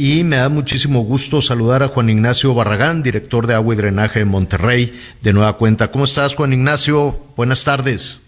Y me da muchísimo gusto saludar a Juan Ignacio Barragán, director de Agua y Drenaje de Monterrey, de nueva cuenta. ¿Cómo estás, Juan Ignacio? Buenas tardes.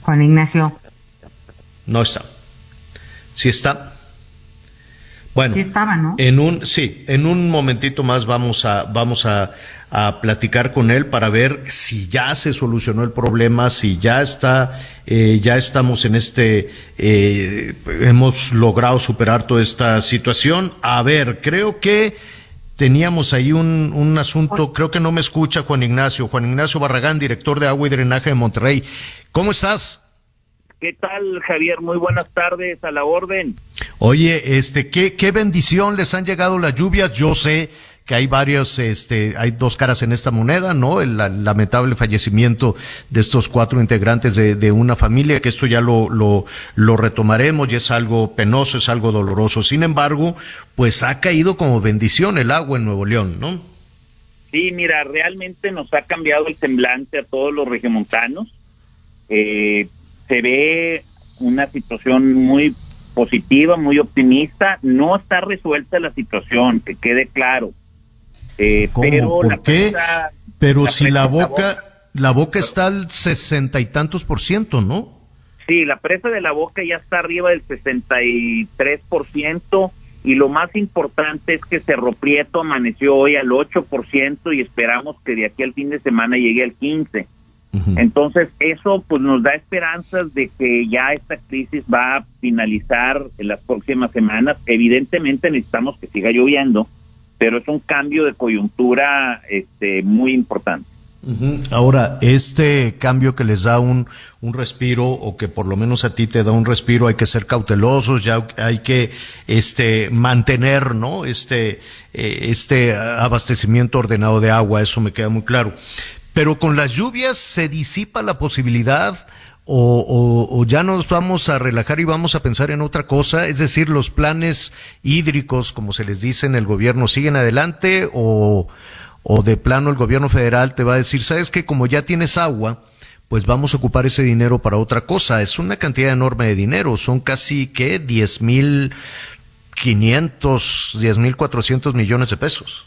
Juan Ignacio. No está. Sí está. Bueno, Sí estaba, ¿no? en un sí, en un momentito más vamos a vamos a, a platicar con él para ver si ya se solucionó el problema, si ya está, eh, ya estamos en este, eh, hemos logrado superar toda esta situación. A ver, creo que teníamos ahí un, un asunto, creo que no me escucha Juan Ignacio, Juan Ignacio Barragán, director de Agua y Drenaje de Monterrey. ¿Cómo estás? ¿Qué tal, Javier? Muy buenas tardes, a la orden. Oye, este, qué, bendición les han llegado las lluvias. Yo sé que hay varios, este, hay dos caras en esta moneda, ¿no? El la- lamentable fallecimiento de estos cuatro integrantes de, una familia, que esto ya lo, lo, lo retomaremos y es algo penoso, es algo doloroso. Sin embargo, pues ha caído como bendición el agua en Nuevo León, ¿no? Sí, mira, realmente nos ha cambiado el semblante a todos los regiomontanos. Eh, se ve una situación muy positiva, muy optimista. No está resuelta la situación, que quede claro. Eh, ¿Cómo? pero ¿Por la qué? presa- Pero la si la boca, la boca está al sesenta y tantos por ciento, ¿no? Sí, la presa de la boca ya está arriba del 63% y lo más importante es que Cerro Prieto amaneció hoy al 8% y esperamos que de aquí al fin de semana llegue al 15%. Entonces, eso pues nos da esperanzas de que ya esta crisis va a finalizar en las próximas semanas. Evidentemente necesitamos que siga lloviendo, pero es un cambio de coyuntura este muy importante. Ahora, este cambio que les da un, un respiro, o que por lo menos a ti te da un respiro, hay que ser cautelosos, ya hay que este, mantener, ¿no? Este, eh, este abastecimiento ordenado de agua, eso me queda muy claro. Pero con las lluvias se disipa la posibilidad o, o- ya nos vamos a relajar y vamos a pensar en otra cosa, es decir, los planes hídricos, como se les dice en el gobierno, siguen adelante o, o de plano el gobierno federal te va a decir, sabes que como ya tienes agua, pues vamos a ocupar ese dinero para otra cosa. Es una cantidad enorme de dinero, son casi que diez mil quinientos, diez mil cuatrocientos millones de pesos.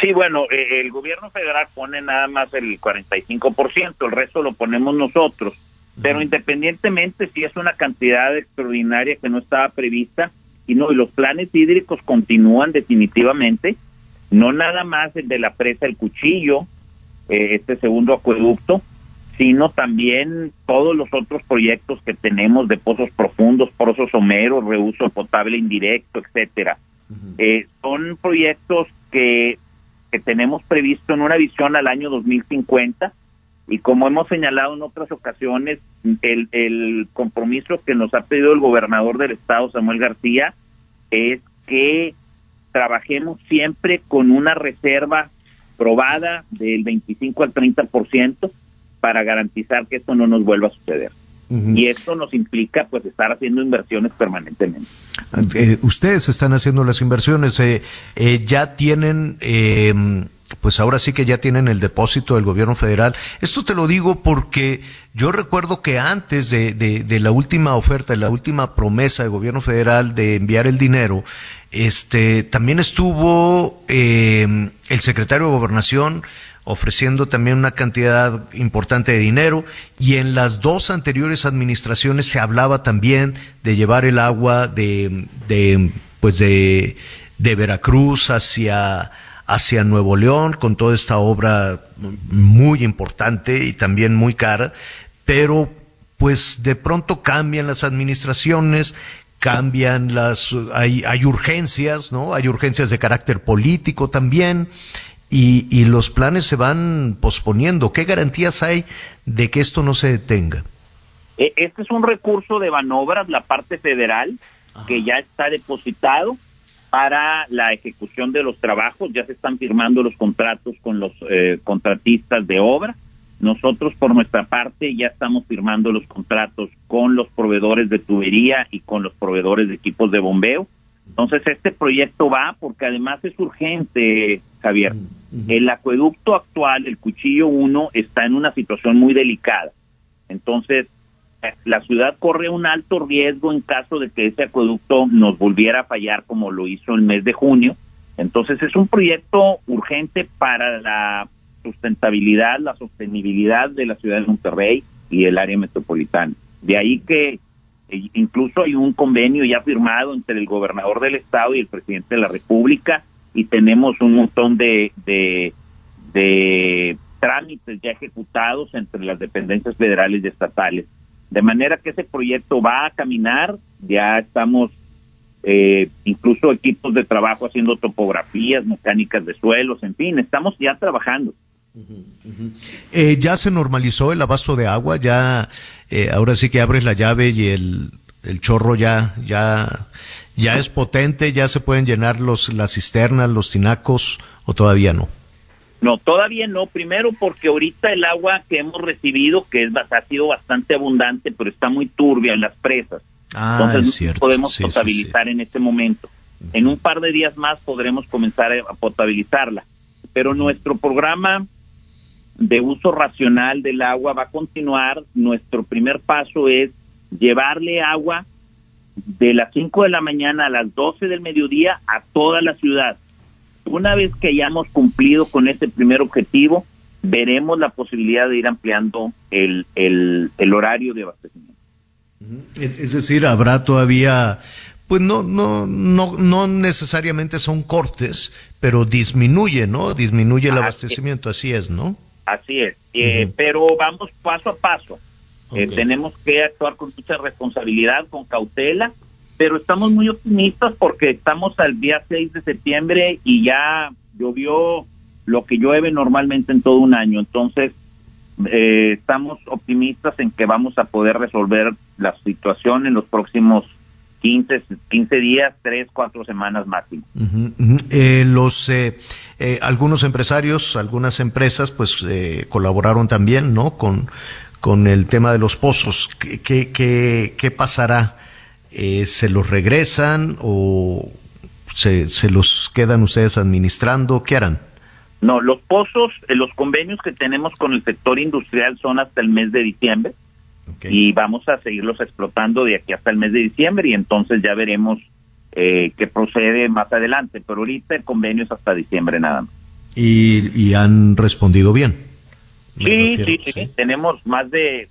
Sí, bueno, eh, el gobierno federal pone nada más el 45%, el resto lo ponemos nosotros. Pero independientemente si es una cantidad extraordinaria que no estaba prevista, y no, y los planes hídricos continúan definitivamente, no nada más el de la presa El Cuchillo, eh, este segundo acueducto, sino también todos los otros proyectos que tenemos de pozos profundos, pozos someros, reuso potable indirecto, etcétera. Eh, son proyectos que, que tenemos previsto en una visión al año 2050 y como hemos señalado en otras ocasiones, el, el compromiso que nos ha pedido el gobernador del estado, Samuel García, es que trabajemos siempre con una reserva probada del 25 al 30% para garantizar que esto no nos vuelva a suceder. Y esto nos implica pues estar haciendo inversiones permanentemente. Eh, ustedes están haciendo las inversiones, eh, eh, ya tienen, eh, pues ahora sí que ya tienen el depósito del gobierno federal. Esto te lo digo porque yo recuerdo que antes de, de- de la última oferta, de la última promesa del gobierno federal de enviar el dinero, este, también estuvo eh, el secretario de Gobernación ofreciendo también una cantidad importante de dinero. Y en las dos anteriores administraciones se hablaba también de llevar el agua de, de pues de, de Veracruz hacia hacia Nuevo León con toda esta obra muy importante y también muy cara, pero pues de pronto cambian las administraciones, cambian las, hay, hay urgencias, ¿no? Hay urgencias de carácter político también, y, y los planes se van posponiendo. ¿Qué garantías hay de que esto no se detenga? Eh, este es un recurso de Banobras, la parte federal, que ya está depositado para la ejecución de los trabajos. Ya se están firmando los contratos con los eh, contratistas de obra. Nosotros, por nuestra parte, ya estamos firmando los contratos con los proveedores de tubería y con los proveedores de equipos de bombeo. Entonces, este proyecto va porque además es urgente, Javier. El acueducto actual, el Cuchillo 1, está en una situación muy delicada. Entonces, la ciudad corre un alto riesgo en caso de que ese acueducto nos volviera a fallar como lo hizo el mes de junio. Entonces es un proyecto urgente para la sustentabilidad, la sostenibilidad de la ciudad de Monterrey y el área metropolitana. De ahí que eh, incluso hay un convenio ya firmado entre el gobernador del estado y el presidente de la República y tenemos un montón de, de, de trámites ya ejecutados entre las dependencias federales y estatales de manera que ese proyecto va a caminar, ya estamos eh, incluso equipos de trabajo haciendo topografías, mecánicas de suelos, en fin, estamos ya trabajando. Eh, ya se normalizó el abasto de agua, ya eh, ahora sí que abres la llave y el, el chorro ya ya ya es potente, ya se pueden llenar los las cisternas, los tinacos o todavía no. No, todavía no. Primero porque ahorita el agua que hemos recibido, que es ha sido bastante abundante, pero está muy turbia en las presas. Ah, Entonces es no podemos potabilizar en este momento. En un par de días más podremos comenzar a potabilizarla. Pero nuestro programa de uso racional del agua va a continuar. Nuestro primer paso es llevarle agua de las 5 de la mañana a las 12 del mediodía a toda la ciudad. Una vez que hayamos cumplido con ese primer objetivo, veremos la posibilidad de ir ampliando el, el, horario de abastecimiento. Es decir, habrá todavía, pues no, no, no, no necesariamente son cortes, pero disminuye, ¿no? Disminuye el abastecimiento, así es, ¿no? Así es, eh, pero vamos paso a paso. Eh, tenemos que actuar con mucha responsabilidad, con cautela, pero estamos muy optimistas porque estamos al día 6 de septiembre y ya llovió lo que llueve normalmente en todo un año. Entonces, eh, estamos optimistas en que vamos a poder resolver la situación en los próximos 15, 15 días, 3, 4 semanas máximo. Eh, los eh, algunos empresarios, algunas empresas, pues colaboraron también, ¿no? Con con el tema de los pozos. ¿Qué, qué, qué pasará? eh, se los regresan o se, se, los quedan ustedes administrando? ¿Qué harán? No, los pozos, eh, los convenios que tenemos con el sector industrial son hasta el mes de diciembre y vamos a seguirlos explotando de aquí hasta el mes de diciembre y entonces ya veremos eh, qué procede más adelante, pero ahorita el convenio es hasta diciembre nada más. ¿Y, y han respondido bien? Sí, sí, sí, tenemos más de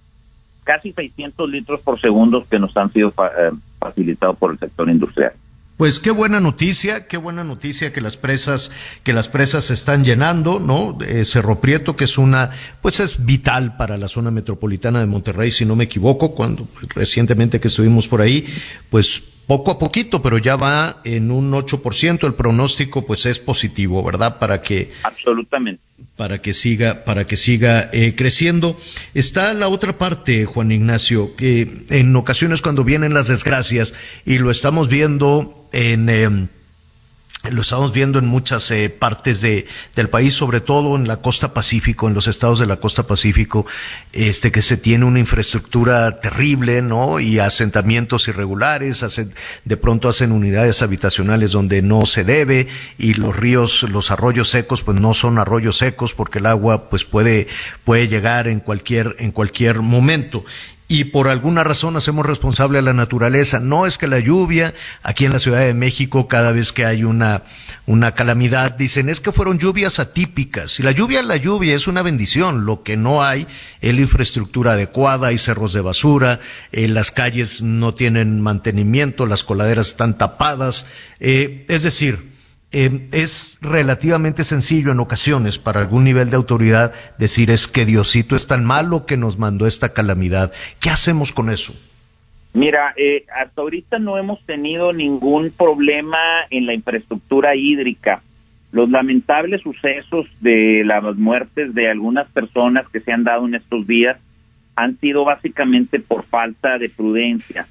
casi 600 litros por segundo que nos han sido eh, facilitado por el sector industrial. Pues qué buena noticia, qué buena noticia que las presas, que las presas se están llenando, ¿no? Eh, Cerro Prieto, que es una, pues es vital para la zona metropolitana de Monterrey, si no me equivoco, cuando recientemente que estuvimos por ahí, pues poco a poquito, pero ya va en un 8%, el pronóstico pues es positivo, ¿verdad? Para que Absolutamente. Para que siga, para que siga eh, creciendo. Está la otra parte, Juan Ignacio, que en ocasiones cuando vienen las desgracias, y lo estamos viendo en em, lo estamos viendo en muchas eh, partes de, del país, sobre todo en la costa Pacífico, en los estados de la costa Pacífico, este que se tiene una infraestructura terrible, ¿no? Y asentamientos irregulares, de pronto hacen unidades habitacionales donde no se debe y los ríos, los arroyos secos, pues no son arroyos secos porque el agua, pues puede puede llegar en cualquier en cualquier momento y por alguna razón hacemos responsable a la naturaleza. No es que la lluvia, aquí en la Ciudad de México, cada vez que hay una, una calamidad, dicen es que fueron lluvias atípicas. Y la lluvia, la lluvia es una bendición. Lo que no hay es la infraestructura adecuada, hay cerros de basura, eh, las calles no tienen mantenimiento, las coladeras están tapadas. Eh, es decir, eh, es relativamente sencillo en ocasiones para algún nivel de autoridad decir es que Diosito es tan malo que nos mandó esta calamidad. ¿Qué hacemos con eso? Mira, eh, hasta ahorita no hemos tenido ningún problema en la infraestructura hídrica. Los lamentables sucesos de las muertes de algunas personas que se han dado en estos días han sido básicamente por falta de prudencia.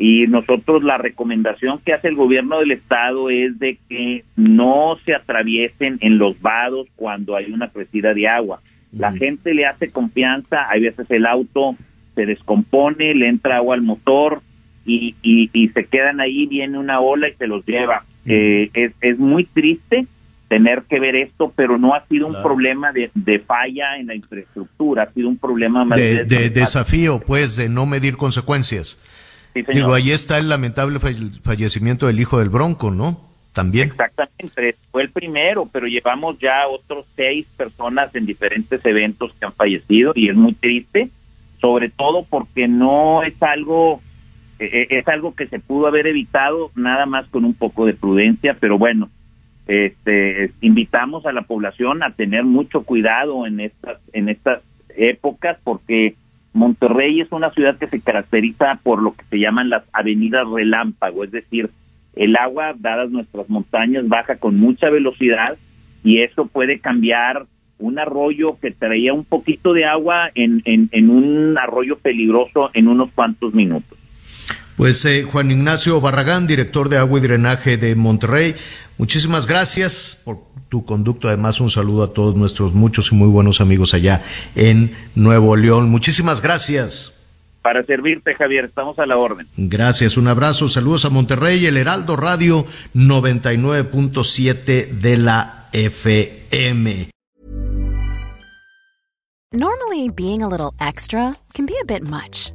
Y nosotros la recomendación que hace el gobierno del estado es de que no se atraviesen en los vados cuando hay una crecida de agua. La gente le hace confianza, hay veces el auto se descompone, le entra agua al motor y, y, se quedan ahí, viene una ola y se los lleva. Eh, es, es muy triste tener que ver esto, pero no ha sido un problema de, de, falla en la infraestructura, ha sido un problema más de, de desafío, pues, de no medir consecuencias. Digo, ahí está el lamentable fallecimiento del hijo del Bronco, ¿no? También. Exactamente, fue el primero, pero llevamos ya otros seis personas en diferentes eventos que han fallecido y es muy triste, sobre todo porque no es algo e, e, es algo que se pudo haber evitado nada más con un poco de prudencia, pero bueno, este, invitamos a la población a tener mucho cuidado en estas en estas épocas porque Monterrey es una ciudad que se caracteriza por lo que se llaman las avenidas relámpago, es decir, el agua, dadas nuestras montañas, baja con mucha velocidad y eso puede cambiar un arroyo que traía un poquito de agua en, en, un arroyo peligroso en unos cuantos minutos. Pues eh, Juan Ignacio Barragán, director de Agua y Drenaje de Monterrey, muchísimas gracias por tu conducto. Además, un saludo a todos nuestros muchos y muy buenos amigos allá en Nuevo León. Muchísimas gracias. Para servirte, Javier, estamos a la orden. Gracias, un abrazo, saludos a Monterrey, el Heraldo Radio 99.7 de la FM. Normally, being a little extra can be a bit much,